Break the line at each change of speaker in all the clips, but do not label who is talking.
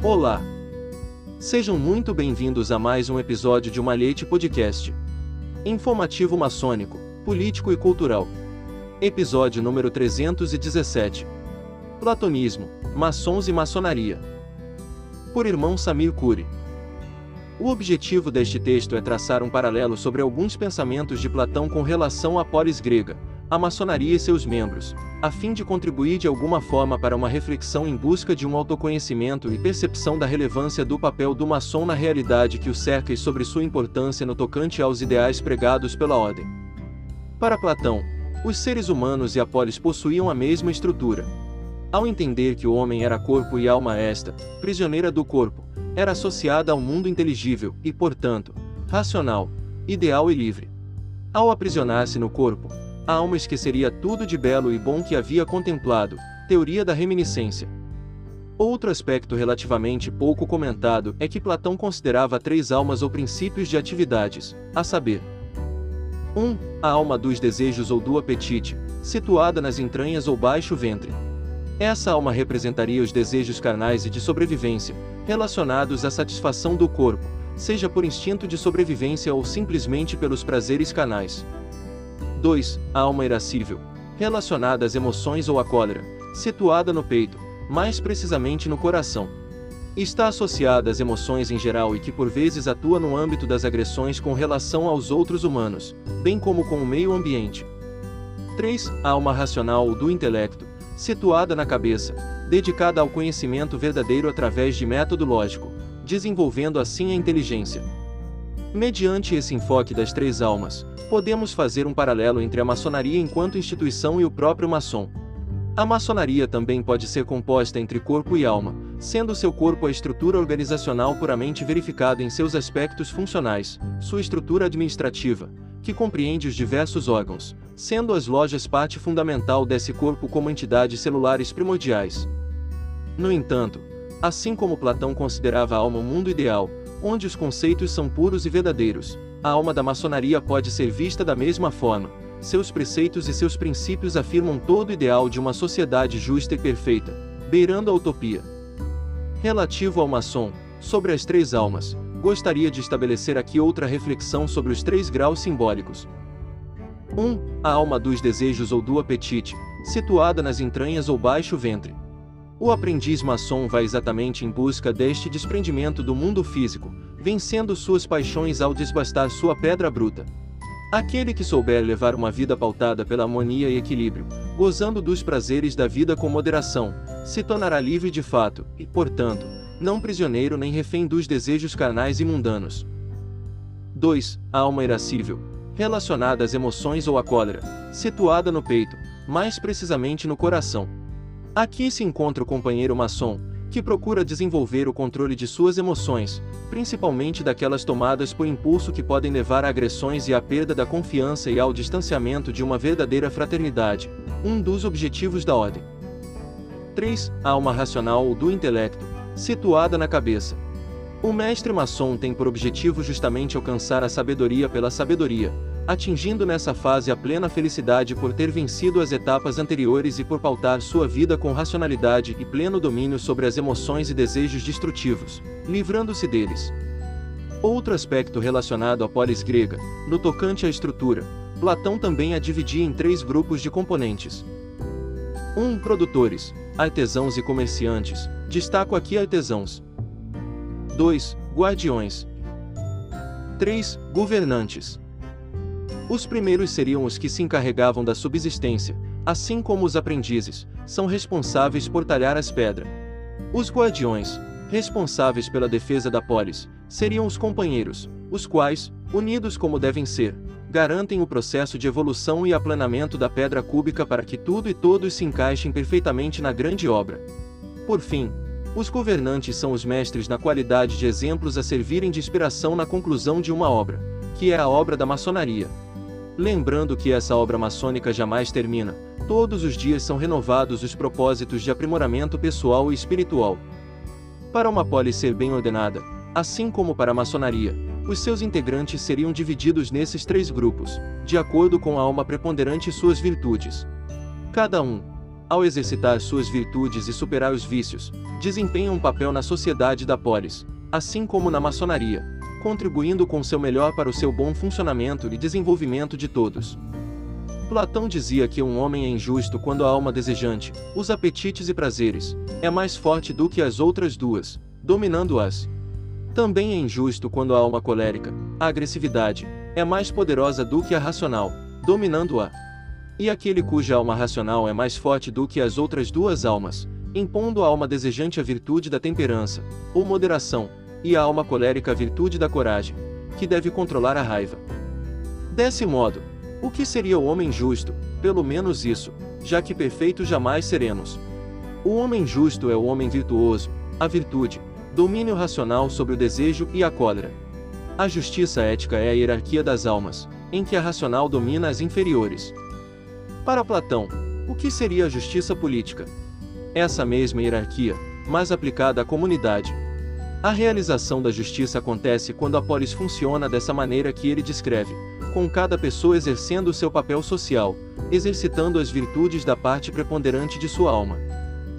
Olá! Sejam muito bem-vindos a mais um episódio de Malhete Podcast. Informativo maçônico, político e cultural. Episódio número 317. Platonismo, maçons e maçonaria. Por irmão Samir Cury. O objetivo deste texto é traçar um paralelo sobre alguns pensamentos de Platão com relação à polis grega, a maçonaria e seus membros, a fim de contribuir de alguma forma para uma reflexão em busca de um autoconhecimento e percepção da relevância do papel do maçom na realidade que o cerca e sobre sua importância no tocante aos ideais pregados pela ordem. Para Platão, os seres humanos e a polis possuíam a mesma estrutura. Ao entender que o homem era corpo e alma esta, prisioneira do corpo, era associada ao mundo inteligível e, portanto, racional, ideal e livre. Ao aprisionar-se no corpo, a alma esqueceria tudo de belo e bom que havia contemplado, teoria da reminiscência. Outro aspecto relativamente pouco comentado é que Platão considerava três almas ou princípios de atividades, a saber: 1. Um, a alma dos desejos ou do apetite, situada nas entranhas ou baixo ventre. Essa alma representaria os desejos carnais e de sobrevivência, relacionados à satisfação do corpo, seja por instinto de sobrevivência ou simplesmente pelos prazeres canais. 2. A alma irascível, relacionada às emoções ou à cólera, situada no peito, mais precisamente no coração. Está associada às emoções em geral e que por vezes atua no âmbito das agressões com relação aos outros humanos, bem como com o meio ambiente. 3. A alma racional ou do intelecto, situada na cabeça, dedicada ao conhecimento verdadeiro através de método lógico, desenvolvendo assim a inteligência. Mediante esse enfoque das três almas, podemos fazer um paralelo entre a maçonaria enquanto instituição e o próprio maçom. A maçonaria também pode ser composta entre corpo e alma, sendo seu corpo a estrutura organizacional puramente verificada em seus aspectos funcionais, sua estrutura administrativa, que compreende os diversos órgãos, sendo as lojas parte fundamental desse corpo como entidades celulares primordiais. No entanto, assim como Platão considerava a alma o mundo ideal, onde os conceitos são puros e verdadeiros. A alma da maçonaria pode ser vista da mesma forma. Seus preceitos e seus princípios afirmam todo o ideal de uma sociedade justa e perfeita, beirando a utopia. Relativo ao maçom, sobre as três almas, gostaria de estabelecer aqui outra reflexão sobre os três graus simbólicos. 1. Um, a alma dos desejos ou do apetite, situada nas entranhas ou baixo ventre. O aprendiz maçom vai exatamente em busca deste desprendimento do mundo físico, vencendo suas paixões ao desbastar sua pedra bruta. Aquele que souber levar uma vida pautada pela harmonia e equilíbrio, gozando dos prazeres da vida com moderação, se tornará livre de fato, e, portanto, não prisioneiro nem refém dos desejos carnais e mundanos. 2. A alma irascível, relacionada às emoções ou à cólera, situada no peito, mais precisamente no coração. Aqui se encontra o companheiro maçom, que procura desenvolver o controle de suas emoções, principalmente daquelas tomadas por impulso que podem levar a agressões e à perda da confiança e ao distanciamento de uma verdadeira fraternidade, um dos objetivos da ordem. 3. A alma racional ou do intelecto, situada na cabeça. O mestre maçom tem por objetivo justamente alcançar a sabedoria pela sabedoria, atingindo nessa fase a plena felicidade por ter vencido as etapas anteriores e por pautar sua vida com racionalidade e pleno domínio sobre as emoções e desejos destrutivos, livrando-se deles. Outro aspecto relacionado à polis grega, no tocante à estrutura, Platão também a dividia em três grupos de componentes. 1. Um, produtores, artesãos e comerciantes, destaco aqui artesãos. 2. Guardiões. 3. Governantes. Os primeiros seriam os que se encarregavam da subsistência, assim como os aprendizes, são responsáveis por talhar as pedras. Os guardiões, responsáveis pela defesa da polis, seriam os companheiros, os quais, unidos como devem ser, garantem o processo de evolução e aplanamento da pedra cúbica para que tudo e todos se encaixem perfeitamente na grande obra. Por fim, os governantes são os mestres na qualidade de exemplos a servirem de inspiração na conclusão de uma obra, que é a obra da maçonaria. Lembrando que essa obra maçônica jamais termina, todos os dias são renovados os propósitos de aprimoramento pessoal e espiritual. Para uma polis ser bem ordenada, assim como para a maçonaria, os seus integrantes seriam divididos nesses três grupos, de acordo com a alma preponderante e suas virtudes. Cada um ao exercitar suas virtudes e superar os vícios, desempenha um papel na sociedade da polis, assim como na maçonaria, contribuindo com seu melhor para o seu bom funcionamento e desenvolvimento de todos. Platão dizia que um homem é injusto quando a alma desejante, os apetites e prazeres, é mais forte do que as outras duas, dominando-as. Também é injusto quando a alma colérica, a agressividade, é mais poderosa do que a racional, dominando-a. E aquele cuja alma racional é mais forte do que as outras duas almas, impondo a alma desejante a virtude da temperança, ou moderação, e a alma colérica a virtude da coragem, que deve controlar a raiva. Desse modo, o que seria o homem justo? Pelo menos isso, já que perfeitos jamais seremos. O homem justo é o homem virtuoso, a virtude, domínio racional sobre o desejo e a cólera. A justiça ética é a hierarquia das almas, em que a racional domina as inferiores. Para Platão, o que seria a justiça política? Essa mesma hierarquia, mas aplicada à comunidade. A realização da justiça acontece quando a polis funciona dessa maneira que ele descreve, com cada pessoa exercendo seu papel social, exercitando as virtudes da parte preponderante de sua alma.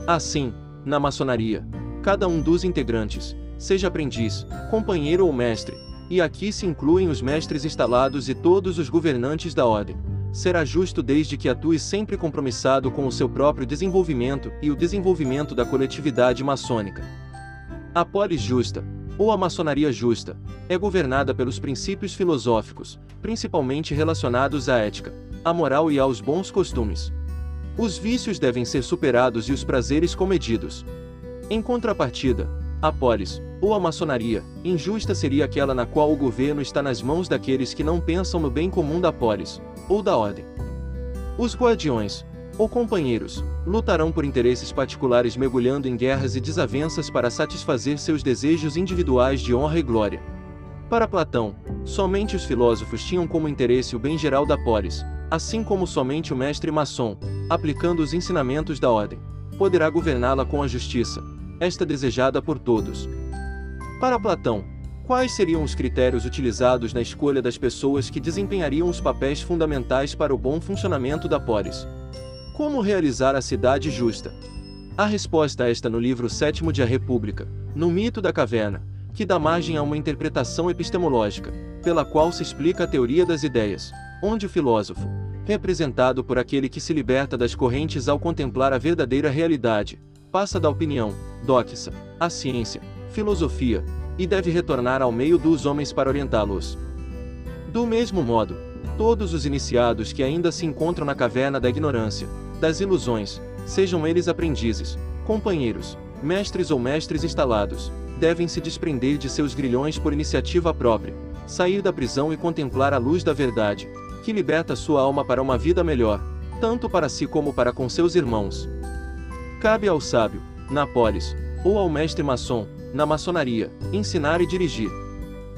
Assim, na maçonaria, cada um dos integrantes, seja aprendiz, companheiro ou mestre, e aqui se incluem os mestres instalados e todos os governantes da ordem, será justo desde que atue sempre compromissado com o seu próprio desenvolvimento e o desenvolvimento da coletividade maçônica. A polis justa, ou a maçonaria justa, é governada pelos princípios filosóficos, principalmente relacionados à ética, à moral e aos bons costumes. Os vícios devem ser superados e os prazeres comedidos. Em contrapartida, a polis, ou a maçonaria, injusta seria aquela na qual o governo está nas mãos daqueles que não pensam no bem comum da polis, ou da ordem. Os guardiões, ou companheiros, lutarão por interesses particulares mergulhando em guerras e desavenças para satisfazer seus desejos individuais de honra e glória. Para Platão, somente os filósofos tinham como interesse o bem geral da polis, assim como somente o mestre maçom, aplicando os ensinamentos da ordem, poderá governá-la com a justiça, esta desejada por todos. Para Platão, quais seriam os critérios utilizados na escolha das pessoas que desempenhariam os papéis fundamentais para o bom funcionamento da polis? Como realizar a cidade justa? A resposta está no livro sétimo de A República, no mito da caverna, que dá margem a uma interpretação epistemológica, pela qual se explica a teoria das ideias, onde o filósofo, representado por aquele que se liberta das correntes ao contemplar a verdadeira realidade, passa da opinião, doxa, à ciência, filosofia, e deve retornar ao meio dos homens para orientá-los. Do mesmo modo, todos os iniciados que ainda se encontram na caverna da ignorância, das ilusões, sejam eles aprendizes, companheiros, mestres ou mestres instalados, devem se desprender de seus grilhões por iniciativa própria, sair da prisão e contemplar a luz da verdade, que liberta sua alma para uma vida melhor, tanto para si como para com seus irmãos. Cabe ao sábio, na polis, ou ao mestre maçom, na maçonaria, ensinar e dirigir.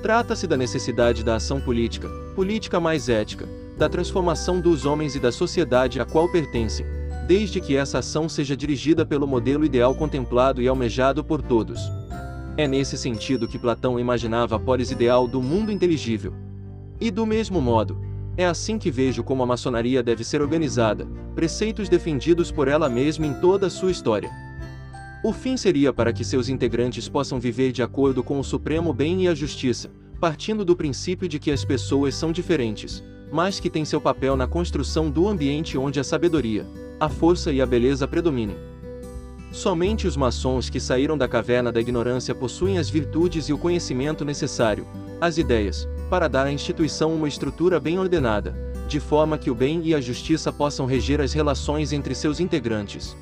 Trata-se da necessidade da ação política, política mais ética, da transformação dos homens e da sociedade a qual pertencem, desde que essa ação seja dirigida pelo modelo ideal contemplado e almejado por todos. É nesse sentido que Platão imaginava a polis ideal do mundo inteligível. E do mesmo modo, é assim que vejo como a maçonaria deve ser organizada, preceitos defendidos por ela mesma em toda a sua história. O fim seria para que seus integrantes possam viver de acordo com o supremo bem e a justiça, partindo do princípio de que as pessoas são diferentes, mas que têm seu papel na construção do ambiente onde a sabedoria, a força e a beleza predominem. Somente os maçons que saíram da caverna da ignorância possuem as virtudes e o conhecimento necessário, as ideias, para dar à instituição uma estrutura bem ordenada, de forma que o bem e a justiça possam reger as relações entre seus integrantes.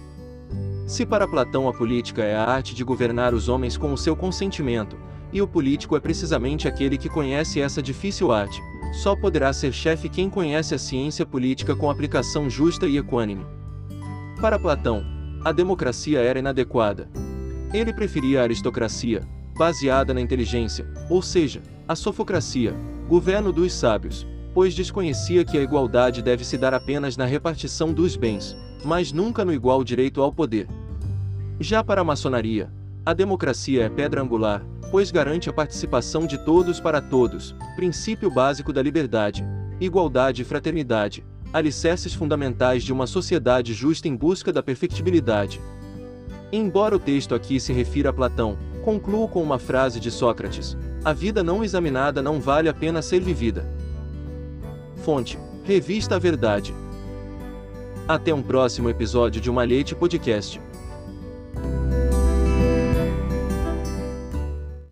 Se para Platão a política é a arte de governar os homens com o seu consentimento, e o político é precisamente aquele que conhece essa difícil arte, só poderá ser chefe quem conhece a ciência política com aplicação justa e equânime. Para Platão, a democracia era inadequada. Ele preferia a aristocracia, baseada na inteligência, ou seja, a sofocracia, governo dos sábios, pois desconhecia que a igualdade deve se dar apenas na repartição dos bens, mas nunca no igual direito ao poder. Já para a maçonaria, a democracia é pedra angular, pois garante a participação de todos para todos, princípio básico da liberdade, igualdade e fraternidade, alicerces fundamentais de uma sociedade justa em busca da perfectibilidade. Embora o texto aqui se refira a Platão, concluo com uma frase de Sócrates: A vida não examinada não vale a pena ser vivida. Fonte: Revista a Verdade. Até um próximo episódio de Uma Leite Podcast.